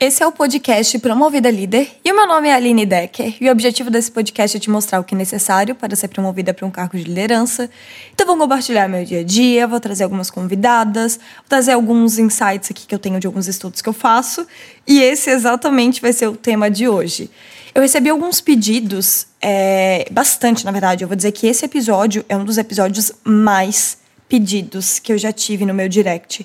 Esse é o podcast Promovida Líder e o meu nome é Aline Decker e o objetivo desse podcast é te mostrar o que é necessário para ser promovida para um cargo de liderança. Então vou compartilhar meu dia a dia, vou trazer algumas convidadas, vou trazer alguns insights aqui que eu tenho de alguns estudos que eu faço e esse exatamente vai ser o tema de hoje. Eu recebi alguns pedidos, é, bastante na verdade, eu vou dizer que esse episódio é um dos episódios mais pedidos que eu já tive no meu direct.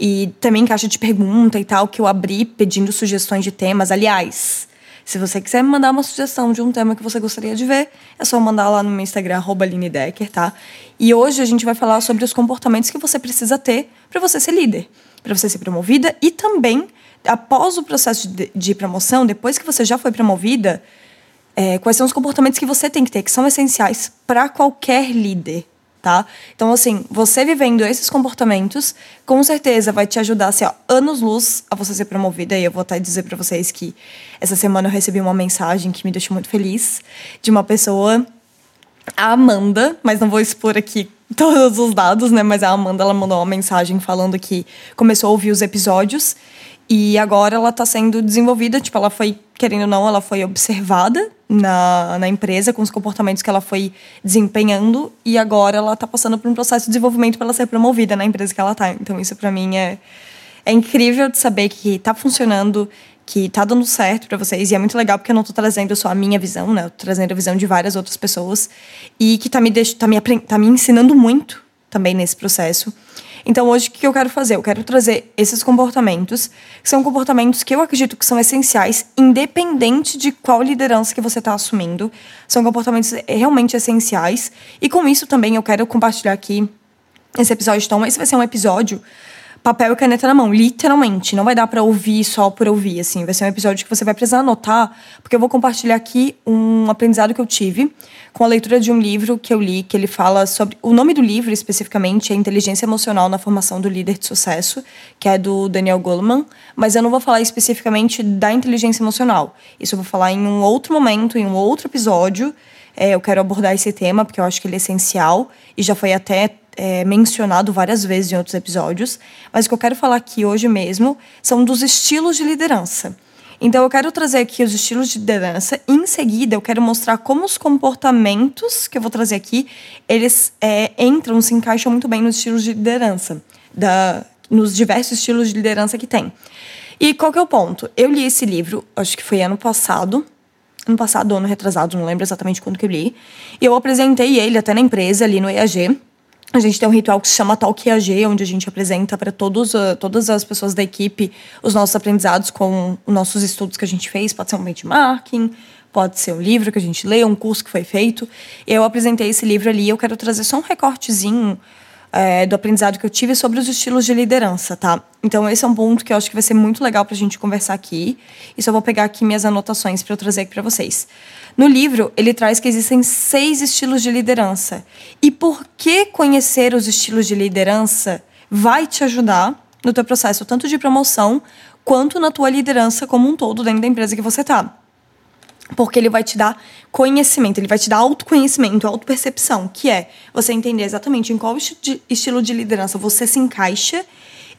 E também caixa de pergunta e tal, que eu abri pedindo sugestões de temas. Aliás, se você quiser me mandar uma sugestão de um tema que você gostaria de ver, é só mandar lá no meu Instagram, Decker, tá? E hoje a gente vai falar sobre os comportamentos que você precisa ter para você ser líder, para você ser promovida e também, após o processo de, de promoção, depois que você já foi promovida, é, quais são os comportamentos que você tem que ter, que são essenciais para qualquer líder, tá? Então, assim, você vivendo esses comportamentos, com certeza vai te ajudar, assim, ó, anos-luz a você ser promovida. E eu vou até dizer para vocês que essa semana eu recebi uma mensagem que me deixou muito feliz, de uma pessoa, a Amanda, mas não vou expor aqui todos os dados, né? Mas a Amanda, ela mandou uma mensagem falando que começou a ouvir os episódios e agora ela está sendo desenvolvida, tipo, ela foi, querendo ou não, ela foi observada na, na empresa com os comportamentos que ela foi desempenhando e agora ela está passando por um processo de desenvolvimento para ela ser promovida na empresa que ela está. Então isso para mim é, é incrível de saber que está funcionando, que está dando certo para vocês e é muito legal porque eu não estou trazendo só a minha visão, né? Eu tô trazendo a visão de várias outras pessoas e que está me, tá me, tá me ensinando muito também nesse processo. Então, hoje, o que eu quero fazer? Eu quero trazer esses comportamentos, que são comportamentos que eu acredito que são essenciais, independente de qual liderança que você está assumindo. São comportamentos realmente essenciais. E com isso também eu quero compartilhar aqui esse episódio. Então, esse vai ser um episódio papel e caneta na mão, literalmente. Não vai dar para ouvir só por ouvir, assim. Vai ser um episódio que você vai precisar anotar, porque eu vou compartilhar aqui um aprendizado que eu tive com a leitura de um livro que eu li, que ele fala sobre. O nome do livro, especificamente, é Inteligência Emocional na Formação do Líder de Sucesso, que é do Daniel Goleman, mas eu não vou falar especificamente da inteligência emocional. Isso eu vou falar em um outro momento, em um outro episódio. É, eu quero abordar esse tema, porque eu acho que ele é essencial e já foi até é, mencionado várias vezes em outros episódios, mas o que eu quero falar aqui hoje mesmo são dos estilos de liderança. Então, eu quero trazer aqui os estilos de liderança. Em seguida, eu quero mostrar como os comportamentos que eu vou trazer aqui, eles é, entram, se encaixam muito bem nos estilos de liderança, da, nos diversos estilos de liderança que tem. E qual que é o ponto? Eu li esse livro, acho que foi ano passado, ano passado, ano retrasado, não lembro exatamente quando que eu li. E eu apresentei ele até na empresa, ali no EAG. A gente tem um ritual que se chama Talk EAG, onde a gente apresenta para todos, uh, todas as pessoas da equipe os nossos aprendizados com os nossos estudos que a gente fez. Pode ser um benchmarking, pode ser um livro que a gente lê, um curso que foi feito. Eu apresentei esse livro ali eu quero trazer só um recortezinho é, do aprendizado que eu tive sobre os estilos de liderança, tá? Então, esse é um ponto que eu acho que vai ser muito legal para a gente conversar aqui. E só vou pegar aqui minhas anotações para eu trazer aqui para vocês. No livro, ele traz que existem seis estilos de liderança. E por que conhecer os estilos de liderança vai te ajudar no teu processo, tanto de promoção quanto na tua liderança como um todo dentro da empresa que você está. Porque ele vai te dar conhecimento, ele vai te dar autoconhecimento, autopercepção, que é você entender exatamente em qual estilo de liderança você se encaixa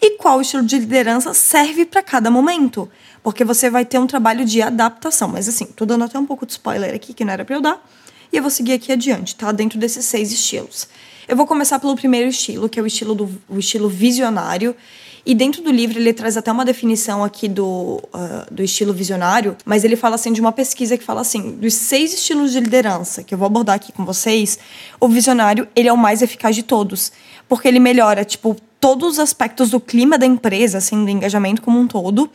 e qual estilo de liderança serve para cada momento. Porque você vai ter um trabalho de adaptação. Mas assim, tô dando até um pouco de spoiler aqui, que não era para eu dar. E eu vou seguir aqui adiante, tá? Dentro desses seis estilos. Eu vou começar pelo primeiro estilo, que é o estilo, do, o estilo visionário. E dentro do livro ele traz até uma definição aqui do, uh, do estilo visionário, mas ele fala assim de uma pesquisa que fala assim, dos seis estilos de liderança que eu vou abordar aqui com vocês, o visionário ele é o mais eficaz de todos, porque ele melhora tipo todos os aspectos do clima da empresa, assim, do engajamento como um todo.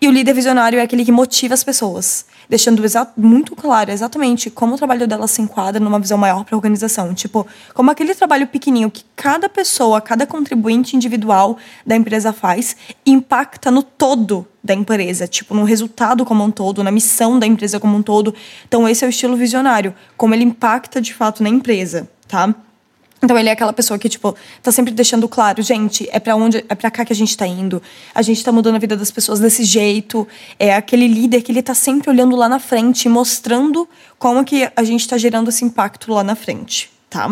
E o líder visionário é aquele que motiva as pessoas, deixando muito claro exatamente como o trabalho dela se enquadra numa visão maior para a organização. Tipo, como aquele trabalho pequenininho que cada pessoa, cada contribuinte individual da empresa faz, impacta no todo da empresa, tipo, no resultado como um todo, na missão da empresa como um todo. Então, esse é o estilo visionário, como ele impacta de fato na empresa, tá? Então ele é aquela pessoa que, tipo, tá sempre deixando claro, gente, é para onde, é para cá que a gente tá indo. A gente tá mudando a vida das pessoas desse jeito. É aquele líder que ele tá sempre olhando lá na frente, mostrando como que a gente tá gerando esse impacto lá na frente, tá?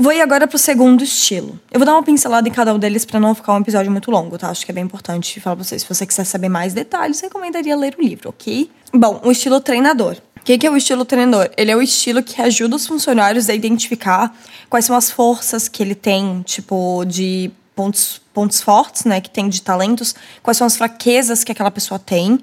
Vou ir agora pro segundo estilo. Eu vou dar uma pincelada em cada um deles para não ficar um episódio muito longo, tá? Acho que é bem importante falar pra vocês. Se você quiser saber mais detalhes, recomendaria ler o livro, ok? Bom, o estilo treinador. O que, que é o estilo treinador? Ele é o estilo que ajuda os funcionários a identificar quais são as forças que ele tem, tipo, de pontos, pontos fortes, né, que tem de talentos, quais são as fraquezas que aquela pessoa tem.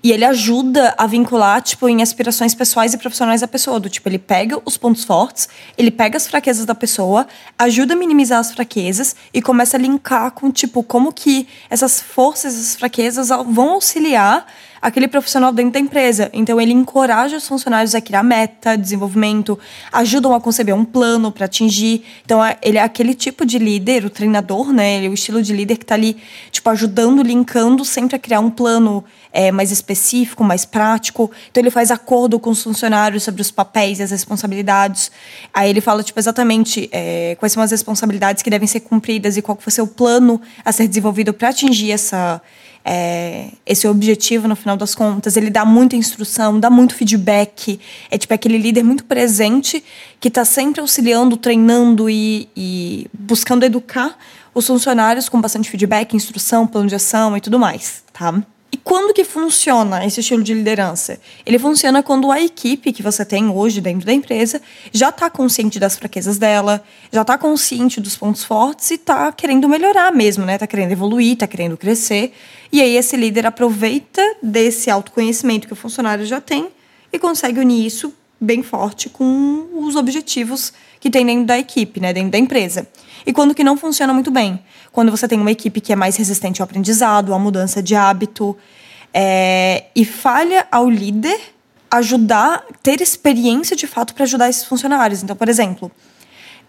E ele ajuda a vincular, tipo, em aspirações pessoais e profissionais da pessoa. Do tipo, ele pega os pontos fortes, ele pega as fraquezas da pessoa, ajuda a minimizar as fraquezas e começa a linkar com, tipo, como que essas forças, essas fraquezas vão auxiliar aquele profissional dentro da empresa. Então ele encoraja os funcionários a criar meta, desenvolvimento, ajudam a conceber um plano para atingir. Então ele é aquele tipo de líder, o treinador, né? Ele é o estilo de líder que está ali, tipo, ajudando, linkando sempre a criar um plano é, mais específico, mais prático. Então ele faz acordo com os funcionários sobre os papéis e as responsabilidades. Aí ele fala, tipo, exatamente é, quais são as responsabilidades que devem ser cumpridas e qual vai ser o plano a ser desenvolvido para atingir essa é, esse objetivo no final das contas. Ele dá muita instrução, dá muito feedback. É tipo aquele líder muito presente que está sempre auxiliando, treinando e, e, buscando educar os funcionários com bastante feedback, instrução, plano de ação e tudo mais, tá? E quando que funciona esse estilo de liderança? Ele funciona quando a equipe que você tem hoje dentro da empresa já está consciente das fraquezas dela, já está consciente dos pontos fortes e está querendo melhorar mesmo, né? Está querendo evoluir, está querendo crescer. E aí esse líder aproveita desse autoconhecimento que o funcionário já tem e consegue unir isso bem forte com os objetivos que tem dentro da equipe, né, dentro da empresa. E quando que não funciona muito bem? Quando você tem uma equipe que é mais resistente ao aprendizado, à mudança de hábito, é, e falha ao líder ajudar, ter experiência de fato para ajudar esses funcionários. Então, por exemplo,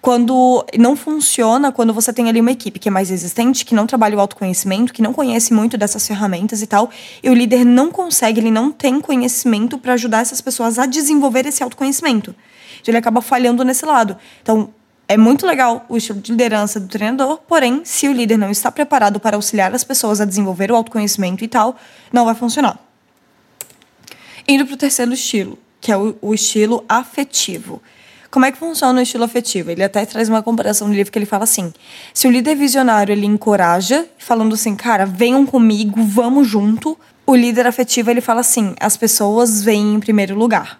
quando não funciona, quando você tem ali uma equipe que é mais resistente, que não trabalha o autoconhecimento, que não conhece muito dessas ferramentas e tal, e o líder não consegue, ele não tem conhecimento para ajudar essas pessoas a desenvolver esse autoconhecimento. Então, ele acaba falhando nesse lado. Então, é muito legal o estilo de liderança do treinador, porém, se o líder não está preparado para auxiliar as pessoas a desenvolver o autoconhecimento e tal, não vai funcionar. Indo para o terceiro estilo, que é o, o estilo afetivo. Como é que funciona o estilo afetivo? Ele até traz uma comparação no livro que ele fala assim: se o líder visionário ele encoraja, falando assim, cara, venham comigo, vamos junto. O líder afetivo ele fala assim: as pessoas vêm em primeiro lugar.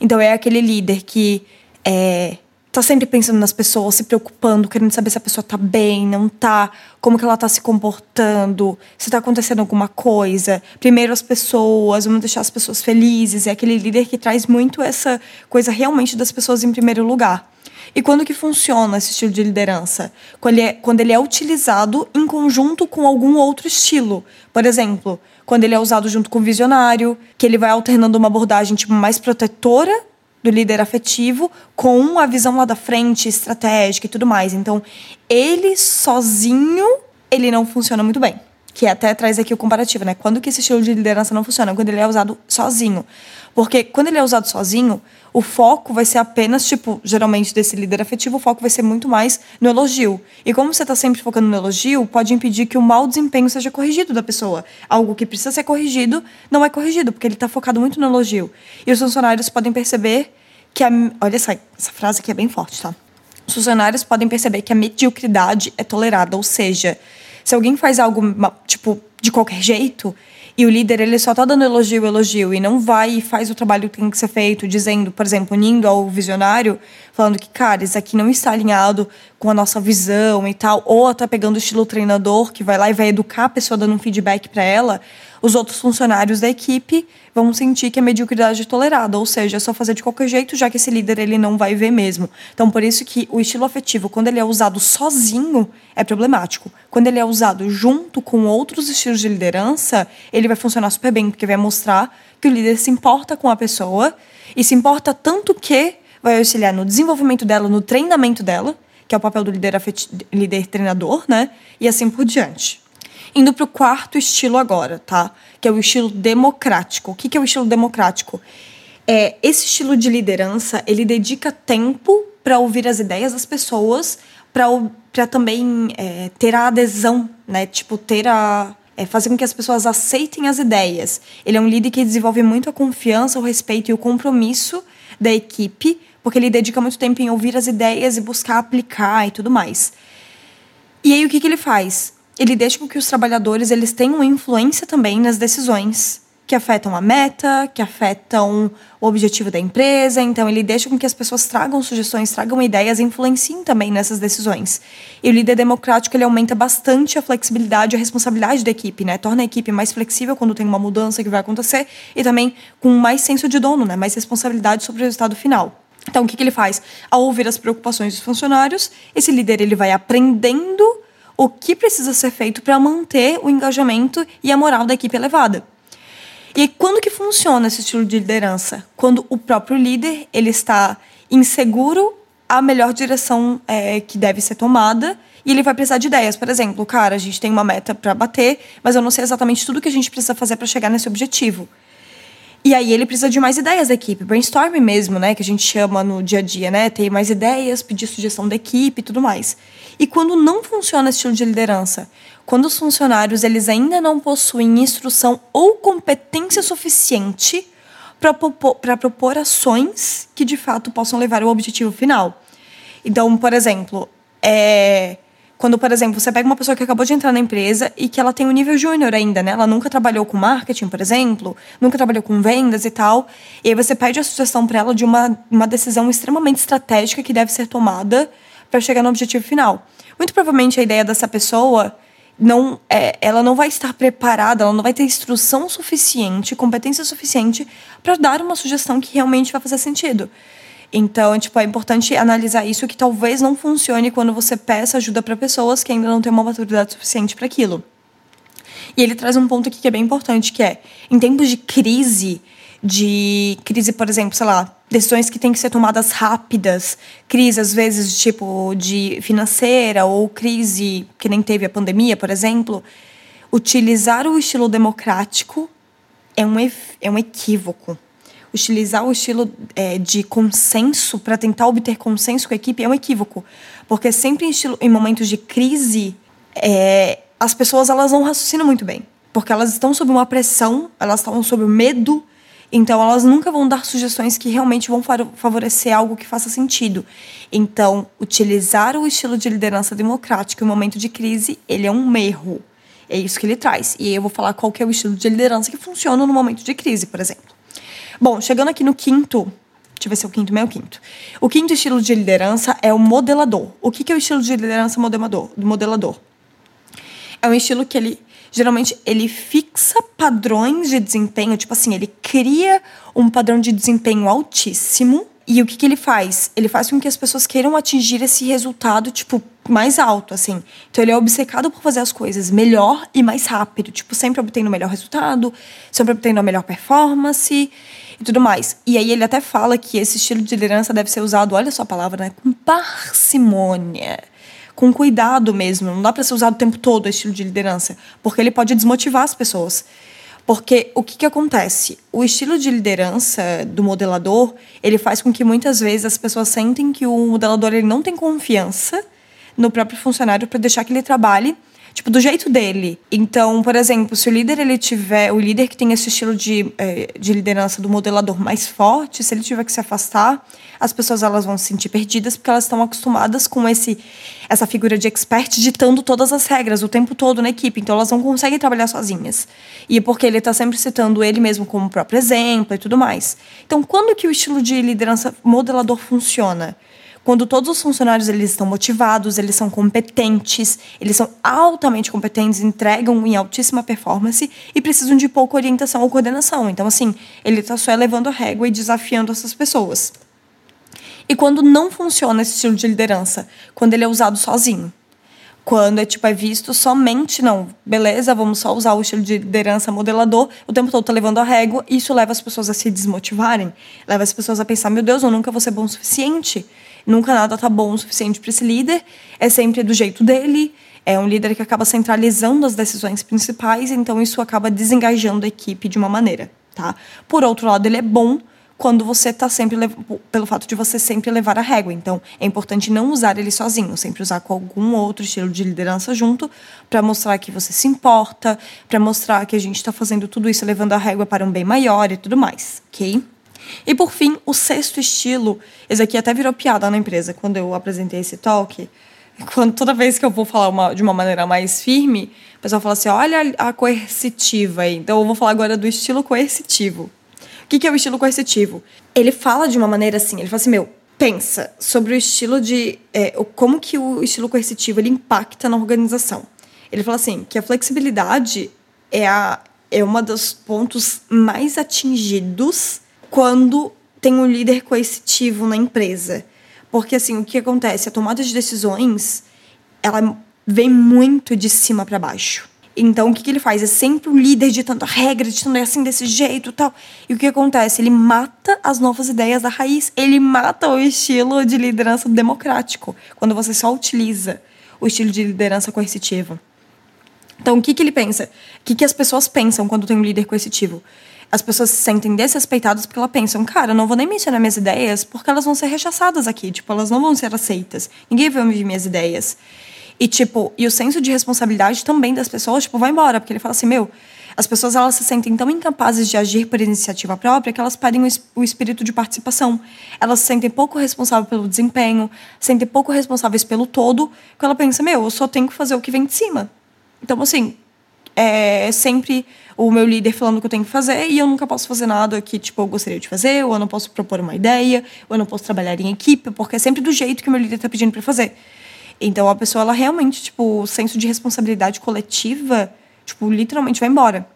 Então é aquele líder que é, tá sempre pensando nas pessoas, se preocupando, querendo saber se a pessoa tá bem, não tá, como que ela tá se comportando, se tá acontecendo alguma coisa. Primeiro as pessoas, vamos deixar as pessoas felizes. É aquele líder que traz muito essa coisa realmente das pessoas em primeiro lugar. E quando que funciona esse estilo de liderança? Quando ele, é, quando ele é utilizado em conjunto com algum outro estilo. Por exemplo, quando ele é usado junto com o visionário, que ele vai alternando uma abordagem tipo mais protetora do líder afetivo com a visão lá da frente, estratégica e tudo mais. Então, ele sozinho, ele não funciona muito bem. Que até traz aqui o comparativo, né? Quando que esse estilo de liderança não funciona? Quando ele é usado sozinho. Porque quando ele é usado sozinho, o foco vai ser apenas, tipo, geralmente desse líder afetivo, o foco vai ser muito mais no elogio. E como você está sempre focando no elogio, pode impedir que o mau desempenho seja corrigido da pessoa. Algo que precisa ser corrigido não é corrigido, porque ele está focado muito no elogio. E os funcionários podem perceber que a. Olha essa, essa frase aqui é bem forte, tá? Os funcionários podem perceber que a mediocridade é tolerada, ou seja, se alguém faz algo, tipo, de qualquer jeito, e o líder ele só tá dando elogio, elogio e não vai e faz o trabalho que tem que ser feito, dizendo, por exemplo, unindo ao visionário, falando que, cara, isso aqui não está alinhado com a nossa visão e tal, ou tá pegando o estilo treinador, que vai lá e vai educar a pessoa dando um feedback para ela, os outros funcionários da equipe vão sentir que a mediocridade é tolerada, ou seja, é só fazer de qualquer jeito, já que esse líder ele não vai ver mesmo. Então, por isso que o estilo afetivo, quando ele é usado sozinho, é problemático. Quando ele é usado junto com outros estilos de liderança, ele vai funcionar super bem, porque vai mostrar que o líder se importa com a pessoa e se importa tanto que vai auxiliar no desenvolvimento dela, no treinamento dela, que é o papel do líder, líder treinador, né? E assim por diante. Indo para o quarto estilo agora, tá? Que é o estilo democrático. O que, que é o estilo democrático? É, esse estilo de liderança, ele dedica tempo para ouvir as ideias das pessoas, para também é, ter a adesão, né? Tipo, ter a. É, fazer com que as pessoas aceitem as ideias. Ele é um líder que desenvolve muito a confiança, o respeito e o compromisso da equipe porque ele dedica muito tempo em ouvir as ideias e buscar aplicar e tudo mais. E aí o que, que ele faz? Ele deixa com que os trabalhadores eles tenham influência também nas decisões que afetam a meta, que afetam o objetivo da empresa. Então, ele deixa com que as pessoas tragam sugestões, tragam ideias e influenciem também nessas decisões. E o líder democrático ele aumenta bastante a flexibilidade e a responsabilidade da equipe, né? Torna a equipe mais flexível quando tem uma mudança que vai acontecer e também com mais senso de dono, né? Mais responsabilidade sobre o resultado final. Então, o que, que ele faz? Ao ouvir as preocupações dos funcionários, esse líder ele vai aprendendo o que precisa ser feito para manter o engajamento e a moral da equipe elevada. E quando que funciona esse estilo de liderança? Quando o próprio líder ele está inseguro a melhor direção é, que deve ser tomada e ele vai precisar de ideias. Por exemplo, cara, a gente tem uma meta para bater, mas eu não sei exatamente tudo que a gente precisa fazer para chegar nesse objetivo. E aí ele precisa de mais ideias da equipe, brainstorming mesmo, né, que a gente chama no dia a dia, né, ter mais ideias, pedir sugestão da equipe e tudo mais. E quando não funciona esse estilo de liderança, quando os funcionários eles ainda não possuem instrução ou competência suficiente para propor, propor ações que de fato possam levar ao objetivo final. Então, por exemplo, é, quando, por exemplo, você pega uma pessoa que acabou de entrar na empresa e que ela tem um nível júnior ainda, né? Ela nunca trabalhou com marketing, por exemplo, nunca trabalhou com vendas e tal. E aí você pede a sugestão para ela de uma, uma decisão extremamente estratégica que deve ser tomada para chegar no objetivo final. Muito provavelmente a ideia dessa pessoa não é, ela não vai estar preparada, ela não vai ter instrução suficiente, competência suficiente para dar uma sugestão que realmente vai fazer sentido. Então, tipo, é importante analisar isso que talvez não funcione quando você peça ajuda para pessoas que ainda não têm uma maturidade suficiente para aquilo. E ele traz um ponto aqui que é bem importante, que é, em tempos de crise, de crise, por exemplo, sei lá, decisões que têm que ser tomadas rápidas, crise às vezes tipo de financeira ou crise que nem teve a pandemia, por exemplo, utilizar o estilo democrático é um, é um equívoco utilizar o estilo é, de consenso para tentar obter consenso com a equipe é um equívoco. Porque sempre em, estilo, em momentos de crise, é, as pessoas elas não raciocinam muito bem. Porque elas estão sob uma pressão, elas estão sob medo, então elas nunca vão dar sugestões que realmente vão favorecer algo que faça sentido. Então, utilizar o estilo de liderança democrática em momento de crise, ele é um erro. É isso que ele traz. E eu vou falar qual que é o estilo de liderança que funciona no momento de crise, por exemplo. Bom, chegando aqui no quinto, deixa eu ver se é o quinto, o quinto. O quinto estilo de liderança é o modelador. O que é o estilo de liderança modelador? modelador? É um estilo que ele geralmente ele fixa padrões de desempenho, tipo assim, ele cria um padrão de desempenho altíssimo. E o que, que ele faz? Ele faz com que as pessoas queiram atingir esse resultado, tipo, mais alto, assim. Então ele é obcecado por fazer as coisas melhor e mais rápido, tipo, sempre obtendo o melhor resultado, sempre obtendo a melhor performance e tudo mais. E aí ele até fala que esse estilo de liderança deve ser usado, olha só a palavra, né? Com parcimônia. Com cuidado mesmo. Não dá para ser usado o tempo todo esse estilo de liderança. Porque ele pode desmotivar as pessoas. Porque o que, que acontece? O estilo de liderança do modelador, ele faz com que muitas vezes as pessoas sentem que o modelador ele não tem confiança no próprio funcionário para deixar que ele trabalhe tipo, do jeito dele. Então, por exemplo, se o líder ele tiver, o líder que tem esse estilo de, é, de liderança do modelador mais forte, se ele tiver que se afastar, as pessoas elas vão se sentir perdidas porque elas estão acostumadas com esse essa figura de expert ditando todas as regras o tempo todo na equipe, então elas não conseguem trabalhar sozinhas. E é porque ele está sempre citando ele mesmo como próprio exemplo e tudo mais. Então, quando que o estilo de liderança modelador funciona? Quando todos os funcionários eles estão motivados, eles são competentes, eles são altamente competentes, entregam em altíssima performance e precisam de pouca orientação ou coordenação. Então, assim, ele está só elevando a régua e desafiando essas pessoas. E quando não funciona esse estilo de liderança, quando ele é usado sozinho, quando é tipo é visto somente não, beleza, vamos só usar o estilo de liderança modelador, o tempo todo tá levando a régua, isso leva as pessoas a se desmotivarem, leva as pessoas a pensar, meu Deus, eu nunca vou ser bom o suficiente. Nunca nada tá bom o suficiente para esse líder, é sempre do jeito dele. É um líder que acaba centralizando as decisões principais, então isso acaba desengajando a equipe de uma maneira, tá? Por outro lado, ele é bom quando você está sempre pelo fato de você sempre levar a régua. Então, é importante não usar ele sozinho, sempre usar com algum outro estilo de liderança junto, para mostrar que você se importa, para mostrar que a gente está fazendo tudo isso levando a régua para um bem maior e tudo mais, ok? E por fim, o sexto estilo, esse aqui até virou piada na empresa quando eu apresentei esse talk. Quando, toda vez que eu vou falar uma, de uma maneira mais firme, o pessoal fala assim: olha a coercitiva aí. Então eu vou falar agora do estilo coercitivo. O que, que é o estilo coercitivo? Ele fala de uma maneira assim: ele fala assim, meu, pensa sobre o estilo de. É, como que o estilo coercitivo ele impacta na organização. Ele fala assim: que a flexibilidade é, a, é uma dos pontos mais atingidos quando tem um líder coercitivo na empresa. Porque, assim, o que acontece? A tomada de decisões, ela vem muito de cima para baixo. Então, o que, que, ele faz? É sempre o líder ditando a regra, ditando é assim, desse jeito tal. E o que acontece? Ele mata as novas ideias da raiz. Ele mata o estilo de liderança democrático, quando você só utiliza o estilo de liderança coercitivo. Então, o que, que ele pensa? O que, que as pessoas pensam quando tem um líder coercitivo? As pessoas se sentem desrespeitadas porque elas pensam, cara, eu não vou nem mencionar minhas ideias porque elas vão ser rechaçadas aqui. Tipo, elas não vão ser aceitas. Ninguém vai ouvir minhas ideias. E, tipo, e o senso de responsabilidade também das pessoas, tipo, vai embora. Porque ele fala assim, meu, as pessoas elas se sentem tão incapazes de agir por iniciativa própria que elas perdem o espírito de participação. Elas se sentem pouco responsáveis pelo desempenho, se sentem pouco responsáveis pelo todo, porque ela pensa, meu, eu só tenho que fazer o que vem de cima. Então, assim, é sempre o meu líder falando o que eu tenho que fazer e eu nunca posso fazer nada que, tipo, eu gostaria de fazer, ou eu não posso propor uma ideia, ou eu não posso trabalhar em equipe, porque é sempre do jeito que o meu líder está pedindo para fazer. Então, a pessoa, ela realmente, tipo, o senso de responsabilidade coletiva, tipo, literalmente vai embora.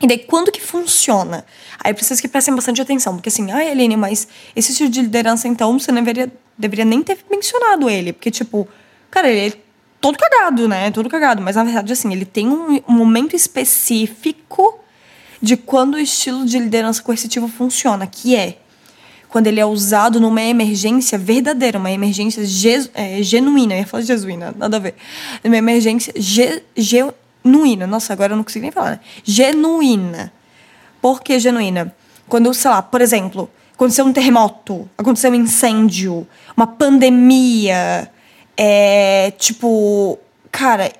E daí, quando que funciona? Aí precisa que prestem bastante atenção, porque assim, ah, Eline, mas esse tipo de liderança, então, você não deveria, deveria nem ter mencionado ele, porque, tipo, cara, ele todo cagado, né? Todo cagado. Mas na verdade, assim, ele tem um, um momento específico de quando o estilo de liderança coercitiva funciona, que é quando ele é usado numa emergência verdadeira, uma emergência é, genuína. Eu ia falar jesuína, nada a ver. Uma emergência ge, genuína. Nossa, agora eu não consigo nem falar, né? Genuína. Por que genuína? Quando, sei lá, por exemplo, aconteceu um terremoto, aconteceu um incêndio, uma pandemia, é, tipo, cara,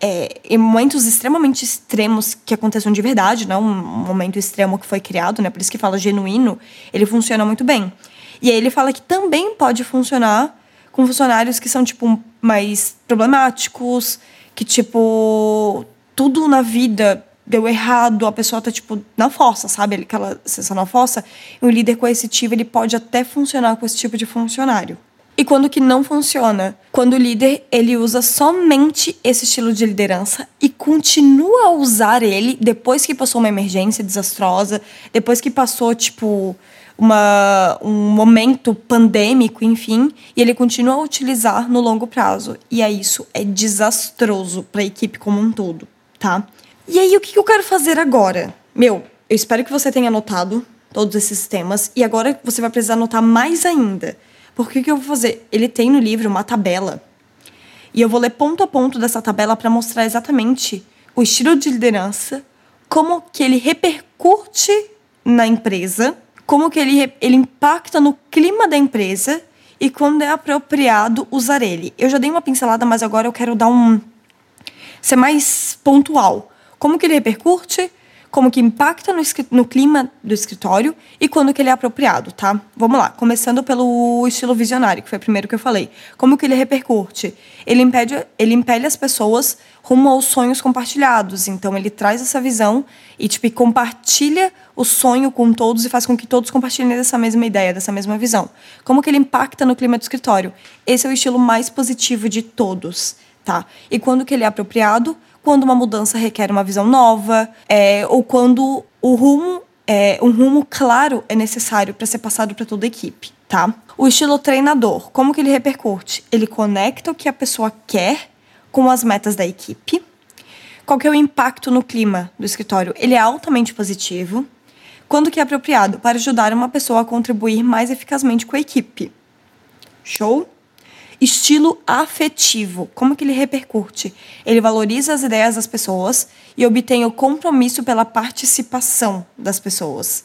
é, em momentos extremamente extremos que acontecem de verdade, não um momento extremo que foi criado, né? Por isso que fala genuíno, ele funciona muito bem. E aí ele fala que também pode funcionar com funcionários que são, tipo, mais problemáticos, que, tipo, tudo na vida deu errado, a pessoa tá, tipo, na força, sabe? Aquela sensação na força. E o líder coercitivo, ele pode até funcionar com esse tipo de funcionário e quando que não funciona. Quando o líder ele usa somente esse estilo de liderança e continua a usar ele depois que passou uma emergência desastrosa, depois que passou tipo uma, um momento pandêmico, enfim, e ele continua a utilizar no longo prazo. E aí isso é desastroso para a equipe como um todo, tá? E aí o que eu quero fazer agora? Meu, eu espero que você tenha anotado todos esses temas e agora você vai precisar anotar mais ainda porque o que eu vou fazer? Ele tem no livro uma tabela. E eu vou ler ponto a ponto dessa tabela para mostrar exatamente o estilo de liderança, como que ele repercute na empresa, como que ele, ele impacta no clima da empresa e quando é apropriado usar ele. Eu já dei uma pincelada, mas agora eu quero dar um ser mais pontual. Como que ele repercute? Como que impacta no, no, clima do escritório e quando que ele é apropriado, tá? Vamos lá, começando pelo estilo visionário, que foi o primeiro que eu falei. Como que ele repercute? Ele impede, ele impele as pessoas rumo aos sonhos compartilhados. Então ele traz essa visão e tipo compartilha o sonho com todos e faz com que todos compartilhem dessa mesma ideia, dessa mesma visão. Como que ele impacta no clima do escritório? Esse é o estilo mais positivo de todos, tá? E quando que ele é apropriado? Quando uma mudança requer uma visão nova, é, ou quando o rumo, é, um rumo claro é necessário para ser passado para toda a equipe, tá? O estilo treinador, como que ele repercute? Ele conecta o que a pessoa quer com as metas da equipe. Qual que é o impacto no clima do escritório? Ele é altamente positivo. Quando que é apropriado? Para ajudar uma pessoa a contribuir mais eficazmente com a equipe. Show? Estilo afetivo, como que ele repercute? Ele valoriza as ideias das pessoas e obtém o compromisso pela participação das pessoas.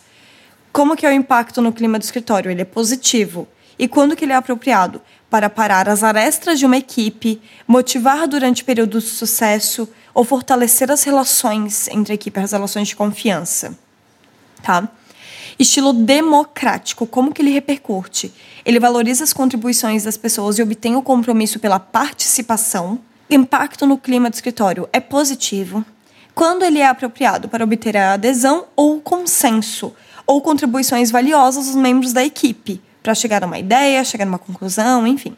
Como que é o impacto no clima do escritório? Ele é positivo. E quando que ele é apropriado? Para parar as arestas de uma equipe, motivar durante períodos de sucesso ou fortalecer as relações entre a equipe, as relações de confiança. Tá? Estilo democrático, como que ele repercute? Ele valoriza as contribuições das pessoas e obtém o compromisso pela participação. Impacto no clima do escritório é positivo quando ele é apropriado para obter a adesão ou consenso, ou contribuições valiosas dos membros da equipe, para chegar a uma ideia, chegar a uma conclusão, enfim.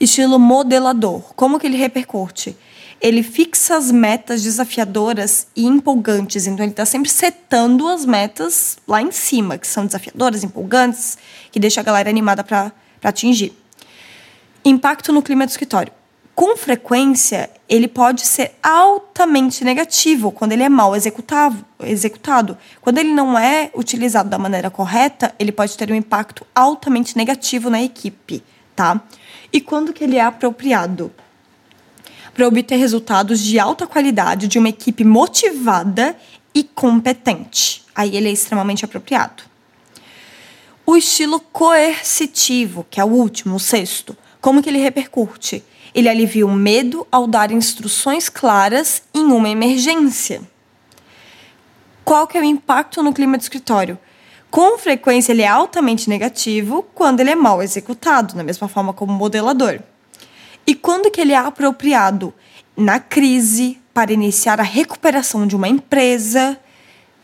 Estilo modelador, como que ele repercute? Ele fixa as metas desafiadoras e empolgantes, então ele está sempre setando as metas lá em cima, que são desafiadoras, empolgantes, que deixa a galera animada para atingir. Impacto no clima do escritório com frequência, ele pode ser altamente negativo quando ele é mal executado. Quando ele não é utilizado da maneira correta, ele pode ter um impacto altamente negativo na equipe, tá? E quando que ele é apropriado? Para obter resultados de alta qualidade de uma equipe motivada e competente. Aí ele é extremamente apropriado. O estilo coercitivo, que é o último, o sexto, como que ele repercute? Ele alivia o medo ao dar instruções claras em uma emergência. Qual que é o impacto no clima de escritório? Com frequência, ele é altamente negativo quando ele é mal executado, da mesma forma como modelador. E quando que ele é apropriado? Na crise, para iniciar a recuperação de uma empresa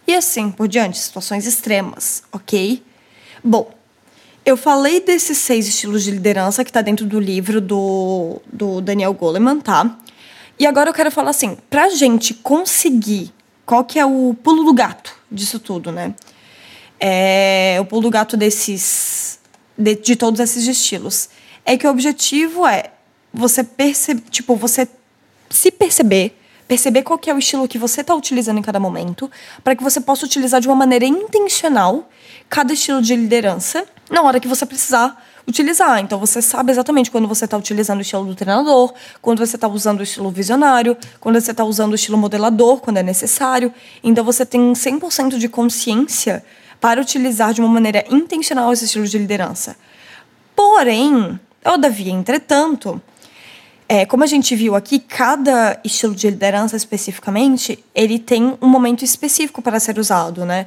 e assim por diante, situações extremas, ok? Bom, eu falei desses seis estilos de liderança que está dentro do livro do, do Daniel Goleman, tá? E agora eu quero falar assim, pra gente conseguir, qual que é o pulo do gato disso tudo, né? É, o pulo do gato desses, de, de todos esses estilos. É que o objetivo é você perceber, tipo, você se perceber, perceber qual que é o estilo que você está utilizando em cada momento, para que você possa utilizar de uma maneira intencional cada estilo de liderança na hora que você precisar utilizar. Então você sabe exatamente quando você está utilizando o estilo do treinador, quando você está usando o estilo visionário, quando você está usando o estilo modelador, quando é necessário. Então você tem 100% de consciência para utilizar de uma maneira intencional esse estilo de liderança. Porém, todavia, entretanto, é, como a gente viu aqui, cada estilo de liderança especificamente, ele tem um momento específico para ser usado, né?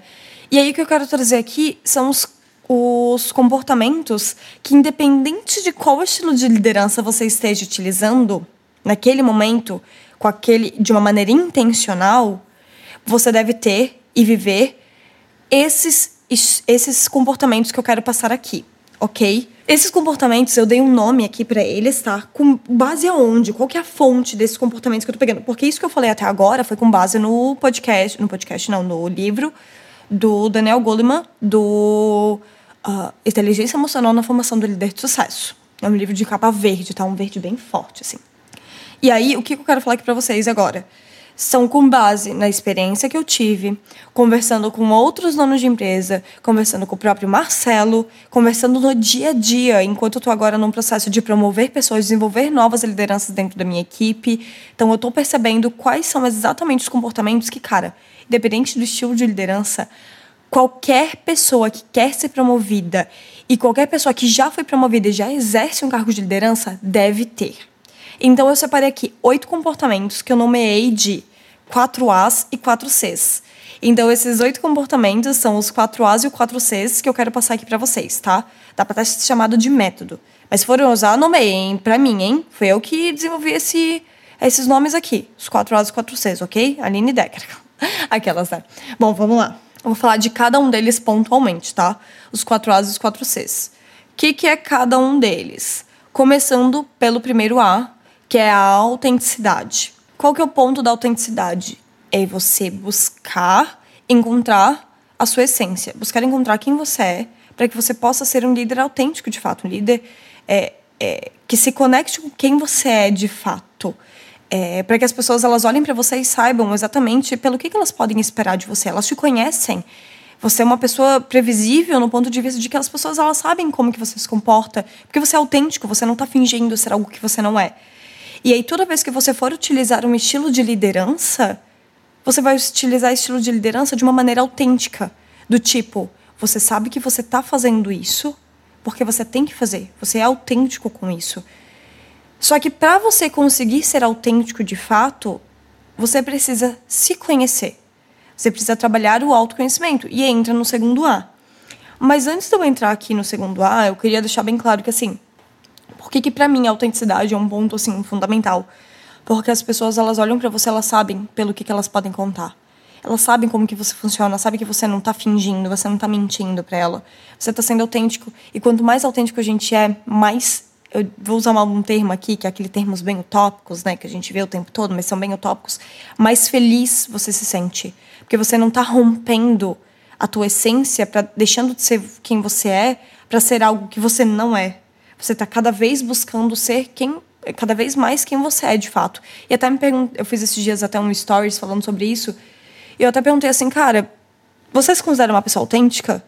E aí o que eu quero trazer aqui são os os comportamentos que, independente de qual estilo de liderança você esteja utilizando, naquele momento, com aquele de uma maneira intencional, você deve ter e viver esses, esses comportamentos que eu quero passar aqui, ok? Esses comportamentos, eu dei um nome aqui para eles, tá? Com base aonde? Qual que é a fonte desses comportamentos que eu tô pegando? Porque isso que eu falei até agora foi com base no podcast, no podcast não, no livro do Daniel Goleman, do uh, Inteligência Emocional na Formação do Líder de Sucesso. É um livro de capa verde, tá? Um verde bem forte, assim. E aí, o que eu quero falar aqui para vocês agora? São com base na experiência que eu tive, conversando com outros donos de empresa, conversando com o próprio Marcelo, conversando no dia a dia, enquanto eu estou agora num processo de promover pessoas, desenvolver novas lideranças dentro da minha equipe. Então, eu estou percebendo quais são exatamente os comportamentos que, cara, independente do estilo de liderança, qualquer pessoa que quer ser promovida e qualquer pessoa que já foi promovida e já exerce um cargo de liderança deve ter. Então eu separei aqui oito comportamentos que eu nomeei de 4 As e 4 Cs. Então esses oito comportamentos são os 4 As e os 4 Cs que eu quero passar aqui para vocês, tá? Dá para estar chamado de método. Mas se forem usar, nomeiem para mim, hein? Foi eu que desenvolvi esse, esses nomes aqui, os 4 As e os 4 Cs, ok? Aline Decker. Aquelas, né? Bom, vamos lá. Eu vou falar de cada um deles pontualmente, tá? Os 4 As e os 4 Cs. O que, que é cada um deles? Começando pelo primeiro A, que é a autenticidade. Qual que é o ponto da autenticidade? É você buscar encontrar a sua essência, buscar encontrar quem você é, para que você possa ser um líder autêntico de fato, um líder é, é, que se conecte com quem você é de fato é, para que as pessoas elas olhem para você e saibam exatamente pelo que, que elas podem esperar de você. Elas te conhecem. Você é uma pessoa previsível no ponto de vista de que as pessoas elas sabem como que você se comporta, porque você é autêntico, você não está fingindo ser algo que você não é. E aí toda vez que você for utilizar um estilo de liderança, você vai utilizar estilo de liderança de uma maneira autêntica, do tipo, você sabe que você está fazendo isso porque você tem que fazer, você é autêntico com isso. Só que para você conseguir ser autêntico de fato, você precisa se conhecer. Você precisa trabalhar o autoconhecimento e entra no segundo A. Mas antes de eu entrar aqui no segundo A, eu queria deixar bem claro que assim, por que que para mim a autenticidade é um ponto assim fundamental? Porque as pessoas elas olham para você, elas sabem pelo que que elas podem contar. Elas sabem como que você funciona, sabem que você não tá fingindo, você não tá mentindo para ela. Você tá sendo autêntico. E quanto mais autêntico a gente é, mais eu vou usar um termo aqui, que é aquele termos bem utópicos, né, que a gente vê o tempo todo, mas são bem utópicos, mais feliz você se sente, porque você não está rompendo a tua essência para deixando de ser quem você é para ser algo que você não é. Você está cada vez buscando ser quem cada vez mais quem você é de fato. E até me perguntei, eu fiz esses dias até um stories falando sobre isso, e eu até perguntei assim, cara, você se considera uma pessoa autêntica?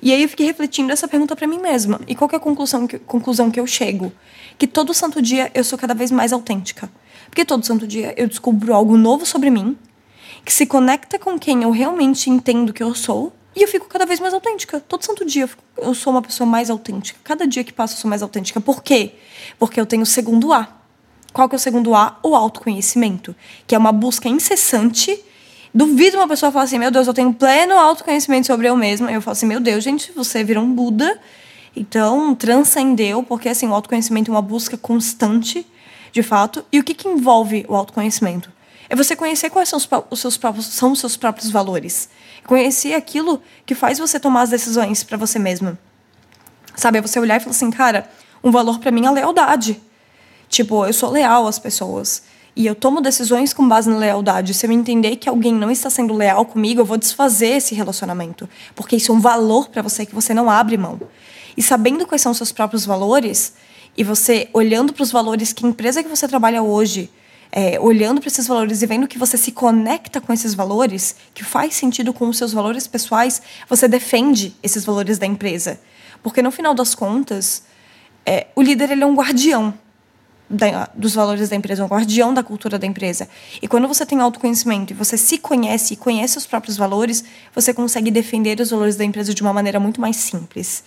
E aí eu fiquei refletindo essa pergunta para mim mesma. E qual é a conclusão que, conclusão que eu chego? Que todo santo dia eu sou cada vez mais autêntica. Porque todo santo dia eu descubro algo novo sobre mim, que se conecta com quem eu realmente entendo que eu sou, e eu fico cada vez mais autêntica. Todo santo dia eu sou uma pessoa mais autêntica. Cada dia que passa eu sou mais autêntica. Por quê? Porque eu tenho o segundo A. Qual que é o segundo A? O autoconhecimento, que é uma busca incessante Duvido uma pessoa falar assim, meu Deus, eu tenho pleno autoconhecimento sobre eu mesma. Eu falo assim, meu Deus, gente, você virou um Buda. Então, transcendeu, porque assim, o autoconhecimento é uma busca constante, de fato. E o que, que envolve o autoconhecimento? É você conhecer quais são os, os seus próprios, são os seus próprios valores. Conhecer aquilo que faz você tomar as decisões para você mesma. Sabe? É você olhar e falar assim, cara, um valor para mim é lealdade. Tipo, eu sou leal às pessoas. E eu tomo decisões com base na lealdade. Se eu entender que alguém não está sendo leal comigo, eu vou desfazer esse relacionamento. Porque isso é um valor para você que você não abre mão. E sabendo quais são os seus próprios valores, e você olhando para os valores que a empresa que você trabalha hoje, é, olhando para esses valores e vendo que você se conecta com esses valores, que faz sentido com os seus valores pessoais, você defende esses valores da empresa. Porque no final das contas, é, o líder ele é um guardião da, dos valores da empresa, um guardião da cultura da empresa. E quando você tem autoconhecimento e você se conhece e conhece os próprios valores, você consegue defender os valores da empresa de uma maneira muito mais simples.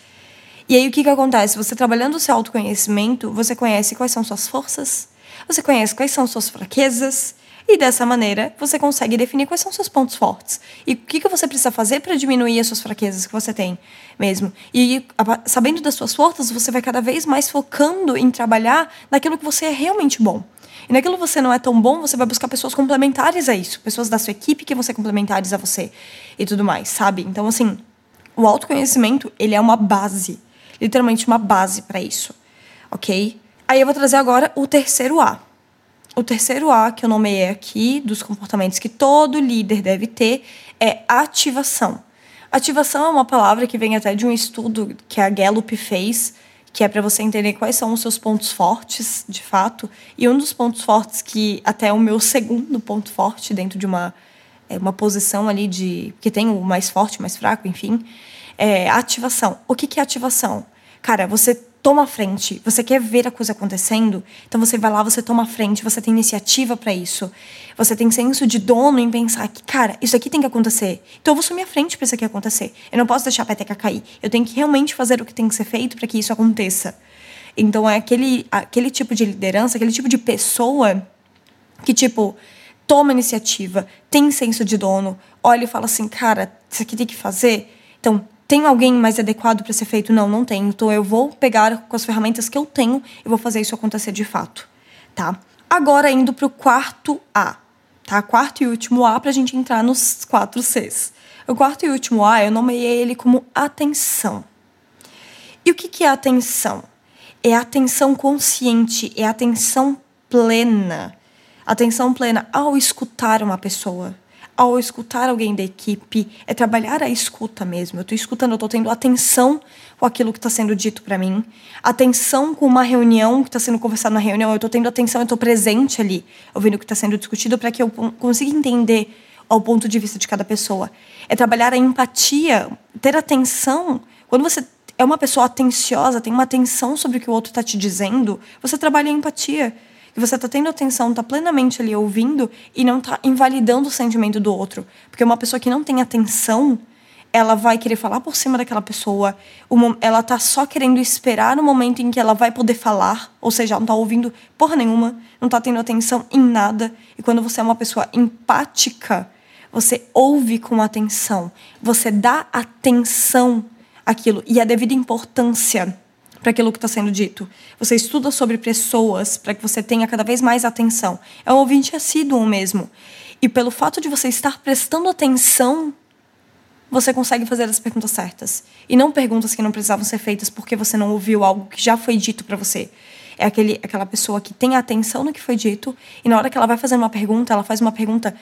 E aí o que, que acontece? Você trabalhando o seu autoconhecimento, você conhece quais são suas forças, você conhece quais são suas fraquezas, e dessa maneira, você consegue definir quais são seus pontos fortes. E o que, que você precisa fazer para diminuir as suas fraquezas que você tem mesmo. E sabendo das suas forças, você vai cada vez mais focando em trabalhar naquilo que você é realmente bom. E naquilo que você não é tão bom, você vai buscar pessoas complementares a isso. Pessoas da sua equipe que vão ser complementares a você. E tudo mais, sabe? Então, assim, o autoconhecimento, ele é uma base. Literalmente uma base para isso. Ok? Aí eu vou trazer agora o terceiro A o terceiro A que eu nomeei aqui, dos comportamentos que todo líder deve ter, é ativação. Ativação é uma palavra que vem até de um estudo que a Gallup fez, que é para você entender quais são os seus pontos fortes, de fato. E um dos pontos fortes que até é o meu segundo ponto forte dentro de uma é uma posição ali de que tem o mais forte, o mais fraco, enfim, é ativação. O que que é ativação? Cara, você toma frente, você quer ver a coisa acontecendo, então você vai lá, você toma frente, você tem iniciativa para isso. Você tem senso de dono em pensar que, cara, isso aqui tem que acontecer. Então eu vou sumir a frente para isso aqui acontecer. Eu não posso deixar a peteca cair. Eu tenho que realmente fazer o que tem que ser feito para que isso aconteça. Então é aquele, aquele tipo de liderança, aquele tipo de pessoa que, tipo, toma iniciativa, tem senso de dono, olha e fala assim, cara, isso aqui tem que fazer. Então, tem alguém mais adequado para ser feito? Não, não tem. Então eu vou pegar com as ferramentas que eu tenho e vou fazer isso acontecer de fato, tá? Agora indo para o quarto A, tá? Quarto e último A para a gente entrar nos quatro Cs. O quarto e último A eu nomeei ele como atenção. E o que, que é atenção? É atenção consciente, é atenção plena. Atenção plena ao escutar uma pessoa ao escutar alguém da equipe, é trabalhar a escuta mesmo. Eu estou escutando, eu estou tendo atenção com aquilo que está sendo dito para mim, atenção com uma reunião que está sendo conversado na reunião, eu estou tendo atenção, eu estou presente ali, ouvindo o que está sendo discutido para que eu consiga entender ao ponto de vista de cada pessoa. É trabalhar a empatia, ter atenção. Quando você é uma pessoa atenciosa, tem uma atenção sobre o que o outro está te dizendo, você trabalha a empatia e você está tendo atenção, está plenamente ali ouvindo e não está invalidando o sentimento do outro. Porque uma pessoa que não tem atenção, ela vai querer falar por cima daquela pessoa, ela tá só querendo esperar o momento em que ela vai poder falar, ou seja, ela não tá ouvindo porra nenhuma, não tá tendo atenção em nada. E quando você é uma pessoa empática, Você ouve com atenção. Você dá atenção àquilo e a devida importância para aquilo que está sendo dito. Você estuda sobre pessoas para que você tenha cada vez mais atenção. É um ouvinte assíduo mesmo. E pelo fato de você estar prestando atenção, você consegue fazer as perguntas certas. E não perguntas que não precisavam ser feitas porque você não ouviu algo que já foi dito para você. É aquele, aquela pessoa que tem atenção no que foi dito e na hora que ela vai fazer uma pergunta, ela faz uma pergunta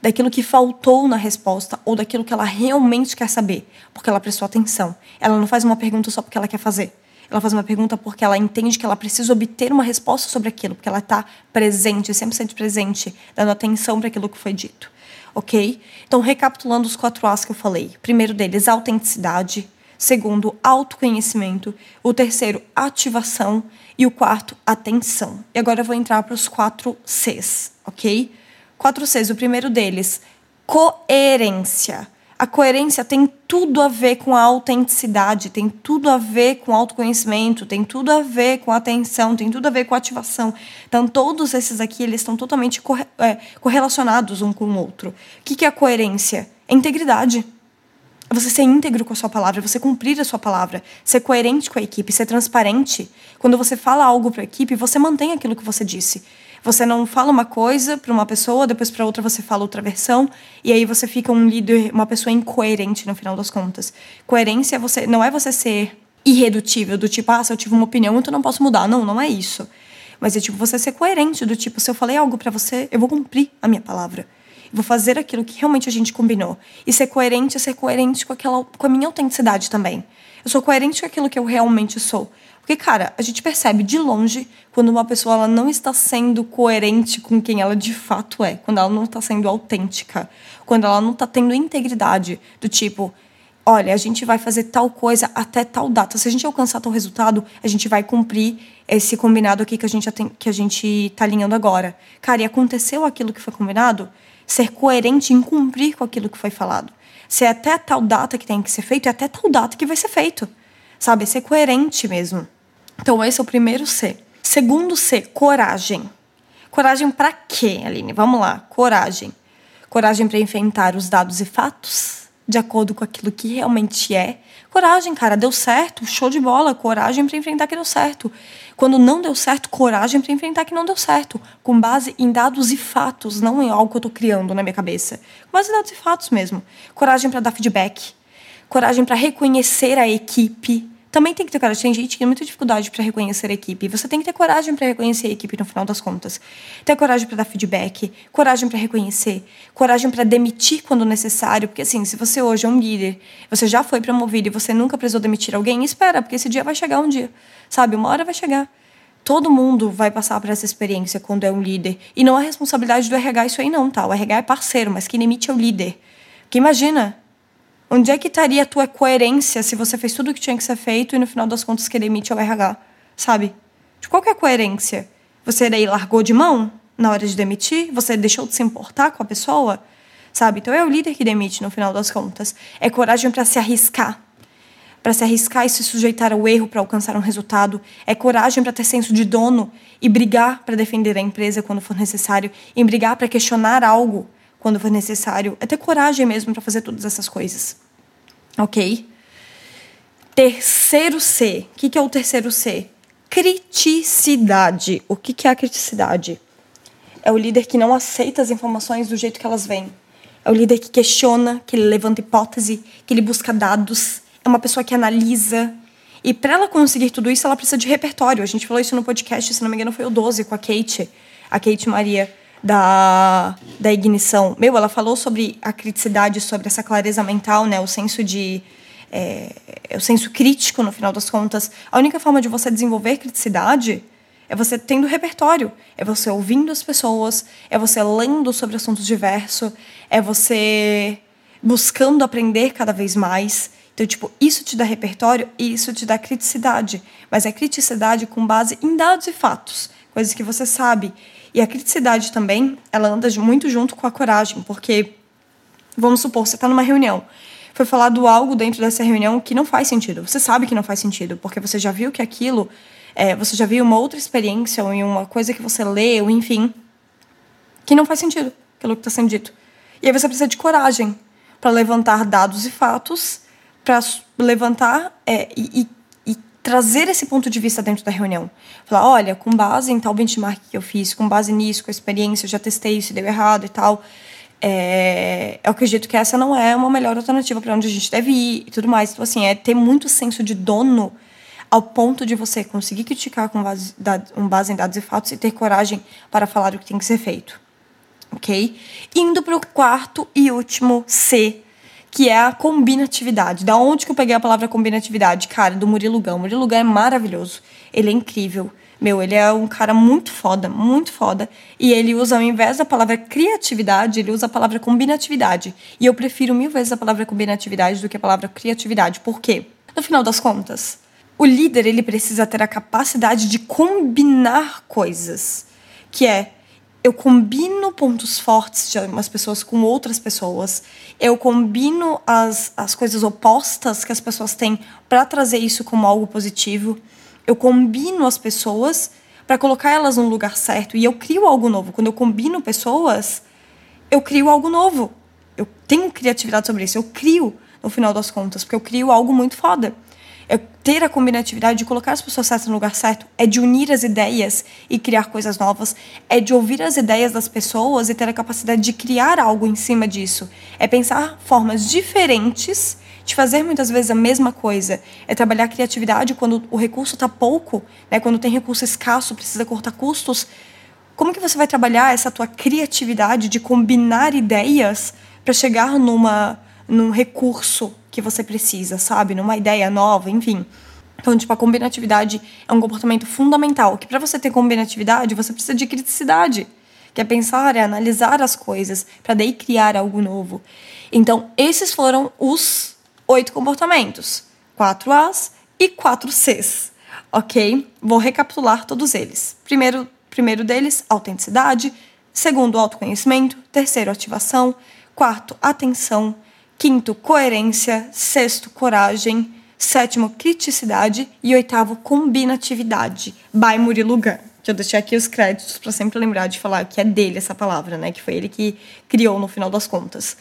daquilo que faltou na resposta ou daquilo que ela realmente quer saber, porque ela prestou atenção. Ela não faz uma pergunta só porque ela quer fazer. Ela faz uma pergunta porque ela entende que ela precisa obter uma resposta sobre aquilo, porque ela está presente, 100% presente, dando atenção para aquilo que foi dito. Ok? Então, recapitulando os quatro As que eu falei. Primeiro deles, autenticidade. Segundo, autoconhecimento. O terceiro, ativação. E o quarto, atenção. E agora eu vou entrar para os quatro Cs, ok? Quatro Cs. O primeiro deles, coerência. A coerência tem tudo a ver com a autenticidade, tem tudo a ver com autoconhecimento, tem tudo a ver com atenção, tem tudo a ver com ativação. Então, todos esses aqui, eles estão totalmente corre é, correlacionados um com o outro. O que, que é a coerência? É integridade. É você ser íntegro com a sua palavra, você cumprir a sua palavra, ser coerente com a equipe, ser transparente. Quando você fala algo para a equipe, você mantém aquilo que você disse. Você não fala uma coisa para uma pessoa, depois para outra você fala outra versão, e aí você fica um líder, uma pessoa incoerente no final das contas. Coerência é você, não é você ser irredutível, do tipo, ah, se eu tive uma opinião, então não posso mudar. Não, não é isso. Mas é tipo você ser coerente, do tipo, se eu falei algo para você, eu vou cumprir a minha palavra. Vou fazer aquilo que realmente a gente combinou. E ser coerente é ser coerente com, aquela, com a minha autenticidade também. Eu sou coerente com aquilo que eu realmente sou. Porque, cara, a gente percebe de longe quando uma pessoa ela não está sendo coerente com quem ela de fato é, quando ela não está sendo autêntica, quando ela não está tendo integridade, do tipo, olha, a gente vai fazer tal coisa até tal data. Se a gente alcançar tal resultado, a gente vai cumprir esse combinado aqui que a gente que a gente está alinhando agora. Cara, e aconteceu aquilo que foi combinado? Ser coerente em cumprir com aquilo que foi falado. Se é até tal data que tem que ser feito, é até tal data que vai ser feito. Sabe? Ser coerente mesmo. Então, esse é o primeiro C. Segundo C, coragem. Coragem para quê, Aline? Vamos lá. Coragem. Coragem para enfrentar os dados e fatos de acordo com aquilo que realmente é. Coragem, cara, deu certo, show de bola. Coragem para enfrentar que deu certo. Quando não deu certo, coragem para enfrentar que não deu certo, com base em dados e fatos, não em algo que eu estou criando na minha cabeça. Com base em dados e fatos mesmo. Coragem para dar feedback. Coragem para reconhecer a equipe também tem que ter coragem. Tem gente que tem muita dificuldade para reconhecer a equipe. Você tem que ter coragem para reconhecer a equipe no final das contas. Ter coragem para dar feedback, coragem para reconhecer, coragem para demitir quando necessário. Porque, assim, se você hoje é um líder, você já foi promovido e você nunca precisou demitir alguém, espera, porque esse dia vai chegar um dia. Sabe? Uma hora vai chegar. Todo mundo vai passar por essa experiência quando é um líder. E não é responsabilidade do RH isso aí, não, tá? O RH é parceiro, mas quem demite é o líder. Porque imagina, Onde é que estaria a tua coerência se você fez tudo o que tinha que ser feito e no final das contas querer emitir o RH? Sabe? De qual é a coerência? Você daí largou de mão na hora de demitir? Você deixou de se importar com a pessoa? Sabe? Então é o líder que demite no final das contas. É coragem para se arriscar. Para se arriscar e se sujeitar ao erro para alcançar um resultado. É coragem para ter senso de dono e brigar para defender a empresa quando for necessário. E brigar para questionar algo quando for necessário. É ter coragem mesmo para fazer todas essas coisas. Ok? Terceiro C. O que é o terceiro C? Criticidade. O que é a criticidade? É o líder que não aceita as informações do jeito que elas vêm. É o líder que questiona, que ele levanta hipótese, que ele busca dados. É uma pessoa que analisa. E para ela conseguir tudo isso, ela precisa de repertório. A gente falou isso no podcast, se não me engano, foi o 12 com a Kate, a Kate Maria da, da ignição. Meu, ela falou sobre a criticidade, sobre essa clareza mental, né? O senso de. É, o senso crítico, no final das contas. A única forma de você desenvolver criticidade é você tendo repertório, é você ouvindo as pessoas, é você lendo sobre assuntos diversos, é você buscando aprender cada vez mais. Então, tipo, isso te dá repertório e isso te dá criticidade. Mas é criticidade com base em dados e fatos, coisas que você sabe. E a criticidade também, ela anda muito junto com a coragem, porque, vamos supor, você está numa reunião, foi falado algo dentro dessa reunião que não faz sentido. Você sabe que não faz sentido, porque você já viu que aquilo, é, você já viu uma outra experiência, ou em uma coisa que você leu, enfim, que não faz sentido aquilo que está sendo dito. E aí você precisa de coragem para levantar dados e fatos, para levantar é, e, e, trazer esse ponto de vista dentro da reunião. Falar, olha, com base em tal benchmark que eu fiz, com base nisso, com a experiência, eu já testei isso, deu errado e tal. É, eu acredito que essa não é uma melhor alternativa para onde a gente deve ir e tudo mais. Então, assim, é ter muito senso de dono ao ponto de você conseguir criticar com base, um base em dados e fatos e ter coragem para falar o que tem que ser feito ok? Indo para o quarto e último C, que é a combinatividade. Da onde que eu peguei a palavra combinatividade? Cara, do Murilo Gão. Murilo Gão é maravilhoso. Ele é incrível. Meu, ele é um cara muito foda, muito foda. E ele usa, ao invés da palavra criatividade, ele usa a palavra combinatividade. E eu prefiro mil vezes a palavra combinatividade do que a palavra criatividade. Por quê? No final das contas, o líder ele precisa ter a capacidade de combinar coisas. Que é eu combino pontos fortes de algumas pessoas com outras pessoas. Eu combino as, as coisas opostas que as pessoas têm para trazer isso como algo positivo. Eu combino as pessoas para colocar elas no lugar certo e eu crio algo novo. Quando eu combino pessoas, eu crio algo novo. Eu tenho criatividade sobre isso. Eu crio, no final das contas, porque eu crio algo muito foda. É ter a combinatividade de colocar as pessoas certas no lugar certo, é de unir as ideias e criar coisas novas, é de ouvir as ideias das pessoas e ter a capacidade de criar algo em cima disso. É pensar formas diferentes de fazer muitas vezes a mesma coisa. É trabalhar a criatividade quando o recurso está pouco, né? quando tem recurso escasso, precisa cortar custos. Como que você vai trabalhar essa tua criatividade de combinar ideias para chegar numa, num recurso que você precisa, sabe? Numa ideia nova, enfim. Então, tipo, a combinatividade é um comportamento fundamental. Que para você ter combinatividade, você precisa de criticidade, que é pensar, é analisar as coisas, para daí criar algo novo. Então, esses foram os oito comportamentos: quatro As e quatro Cs. Ok? Vou recapitular todos eles. Primeiro, primeiro deles, autenticidade. Segundo, autoconhecimento. Terceiro, ativação. Quarto, atenção. Quinto, coerência. Sexto, coragem. Sétimo, criticidade. E oitavo, combinatividade. By Murilo Gun. Que eu deixei aqui os créditos para sempre lembrar de falar que é dele essa palavra, né? Que foi ele que criou no final das contas.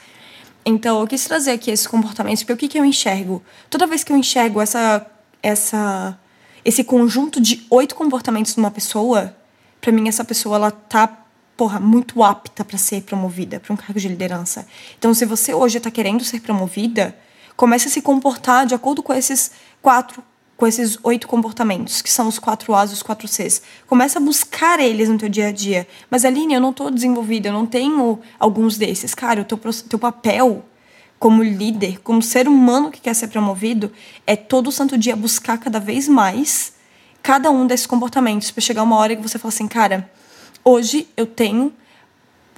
Então, eu quis trazer aqui esses comportamentos, porque o que, que eu enxergo? Toda vez que eu enxergo essa, essa, esse conjunto de oito comportamentos numa pessoa, para mim, essa pessoa, ela tá porra, muito apta para ser promovida para um cargo de liderança. Então, se você hoje está querendo ser promovida, comece a se comportar de acordo com esses quatro, com esses oito comportamentos, que são os quatro A's e os quatro C's. Comece a buscar eles no teu dia a dia. Mas, Aline, eu não estou desenvolvida, eu não tenho alguns desses. Cara, o teu, teu papel como líder, como ser humano que quer ser promovido, é todo santo dia buscar cada vez mais cada um desses comportamentos, para chegar uma hora que você fala assim, cara Hoje eu tenho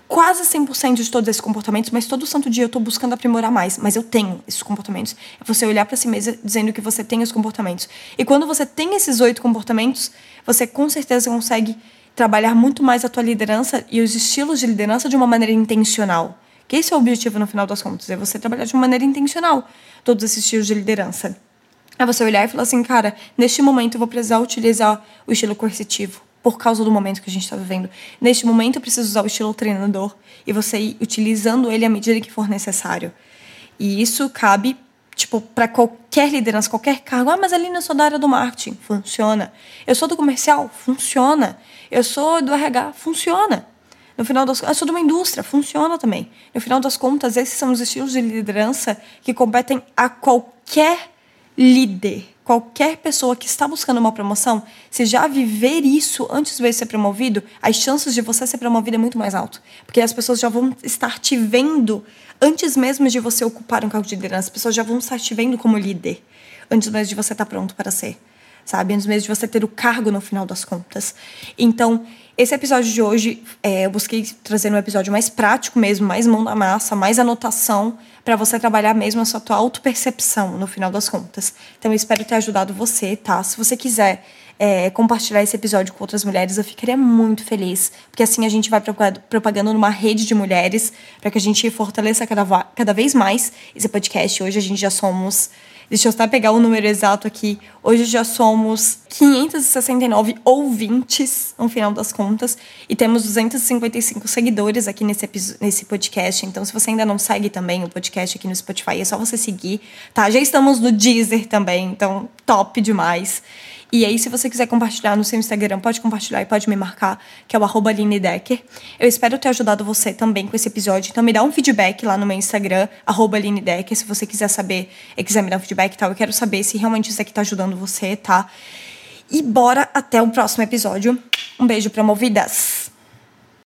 quase 100% de todos esses comportamentos, mas todo santo dia eu estou buscando aprimorar mais, mas eu tenho esses comportamentos. É você olhar para si mesmo dizendo que você tem os comportamentos. E quando você tem esses oito comportamentos, você com certeza consegue trabalhar muito mais a tua liderança e os estilos de liderança de uma maneira intencional. Que esse é o objetivo no final das contas, é você trabalhar de uma maneira intencional todos esses estilos de liderança. É você olhar e falar assim, cara, neste momento eu vou precisar utilizar o estilo coercitivo por causa do momento que a gente está vivendo. Neste momento, eu preciso usar o estilo treinador e você ir utilizando ele à medida que for necessário. E isso cabe, tipo, para qualquer liderança, qualquer cargo. Ah, mas ali eu sou da área do marketing. Funciona. Eu sou do comercial. Funciona. Eu sou do RH. Funciona. No final das eu sou de uma indústria, funciona também. No final das contas, esses são os estilos de liderança que competem a qualquer líder qualquer pessoa que está buscando uma promoção, se já viver isso antes de ser promovido, as chances de você ser promovido é muito mais alto. Porque as pessoas já vão estar te vendo antes mesmo de você ocupar um cargo de liderança. As pessoas já vão estar te vendo como líder antes mesmo de você estar pronto para ser. Sabe? Antes mesmo de você ter o cargo no final das contas. Então, esse episódio de hoje, é, eu busquei trazer um episódio mais prático mesmo, mais mão na massa, mais anotação, para você trabalhar mesmo a sua tua autopercepção no final das contas. Então, eu espero ter ajudado você, tá? Se você quiser é, compartilhar esse episódio com outras mulheres, eu ficaria muito feliz, porque assim a gente vai propagando numa rede de mulheres, para que a gente fortaleça cada, cada vez mais esse podcast. Hoje a gente já somos Deixa eu só pegar o número exato aqui. Hoje já somos 569 ouvintes, no final das contas, e temos 255 seguidores aqui nesse, nesse podcast. Então, se você ainda não segue também o podcast aqui no Spotify, é só você seguir, tá? Já estamos no Deezer também, então top demais. E aí, se você quiser compartilhar no seu Instagram, pode compartilhar e pode me marcar, que é o arroba Decker. Eu espero ter ajudado você também com esse episódio. Então, me dá um feedback lá no meu Instagram, arroba Decker, se você quiser saber quiser me dar um feedback e tal. Eu quero saber se realmente isso aqui tá ajudando você, tá? E bora até o próximo episódio. Um beijo, promovidas!